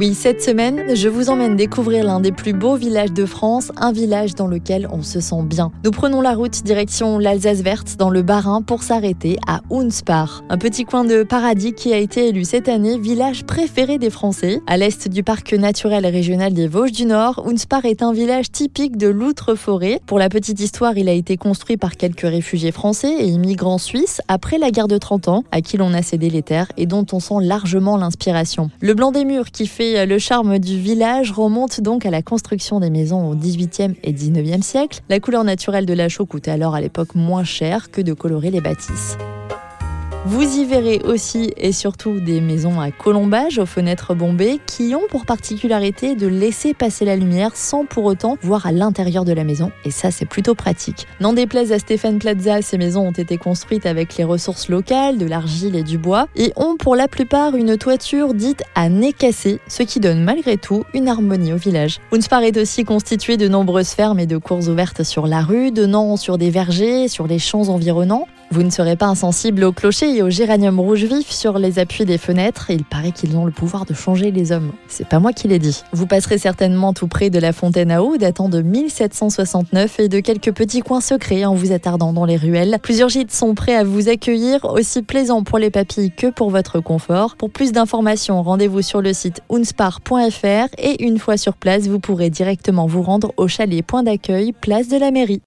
Oui, cette semaine, je vous emmène découvrir l'un des plus beaux villages de France, un village dans lequel on se sent bien. Nous prenons la route direction l'Alsace verte dans le Bas-Rhin pour s'arrêter à Unspar, un petit coin de paradis qui a été élu cette année village préféré des Français. À l'est du parc naturel régional des Vosges du Nord, Unspar est un village typique de l'outre-forêt. Pour la petite histoire, il a été construit par quelques réfugiés français et immigrants suisses après la guerre de 30 ans, à qui l'on a cédé les terres et dont on sent largement l'inspiration. Le blanc des murs qui fait le charme du village remonte donc à la construction des maisons au 18e et 19e siècle. La couleur naturelle de la chaux coûtait alors à l'époque moins cher que de colorer les bâtisses. Vous y verrez aussi et surtout des maisons à colombage aux fenêtres bombées qui ont pour particularité de laisser passer la lumière sans pour autant voir à l'intérieur de la maison et ça c'est plutôt pratique. N'en déplaise à Stéphane Plaza, ces maisons ont été construites avec les ressources locales, de l'argile et du bois et ont pour la plupart une toiture dite à nez cassé, ce qui donne malgré tout une harmonie au village. Unspar est aussi constitué de nombreuses fermes et de cours ouvertes sur la rue, donnant sur des vergers, sur les champs environnants. Vous ne serez pas insensible au clocher et au géranium rouge vif sur les appuis des fenêtres. Il paraît qu'ils ont le pouvoir de changer les hommes. C'est pas moi qui l'ai dit. Vous passerez certainement tout près de la fontaine à eau datant de 1769 et de quelques petits coins secrets en vous attardant dans les ruelles. Plusieurs gîtes sont prêts à vous accueillir, aussi plaisants pour les papilles que pour votre confort. Pour plus d'informations, rendez-vous sur le site unspar.fr et une fois sur place, vous pourrez directement vous rendre au chalet point d'accueil, place de la mairie.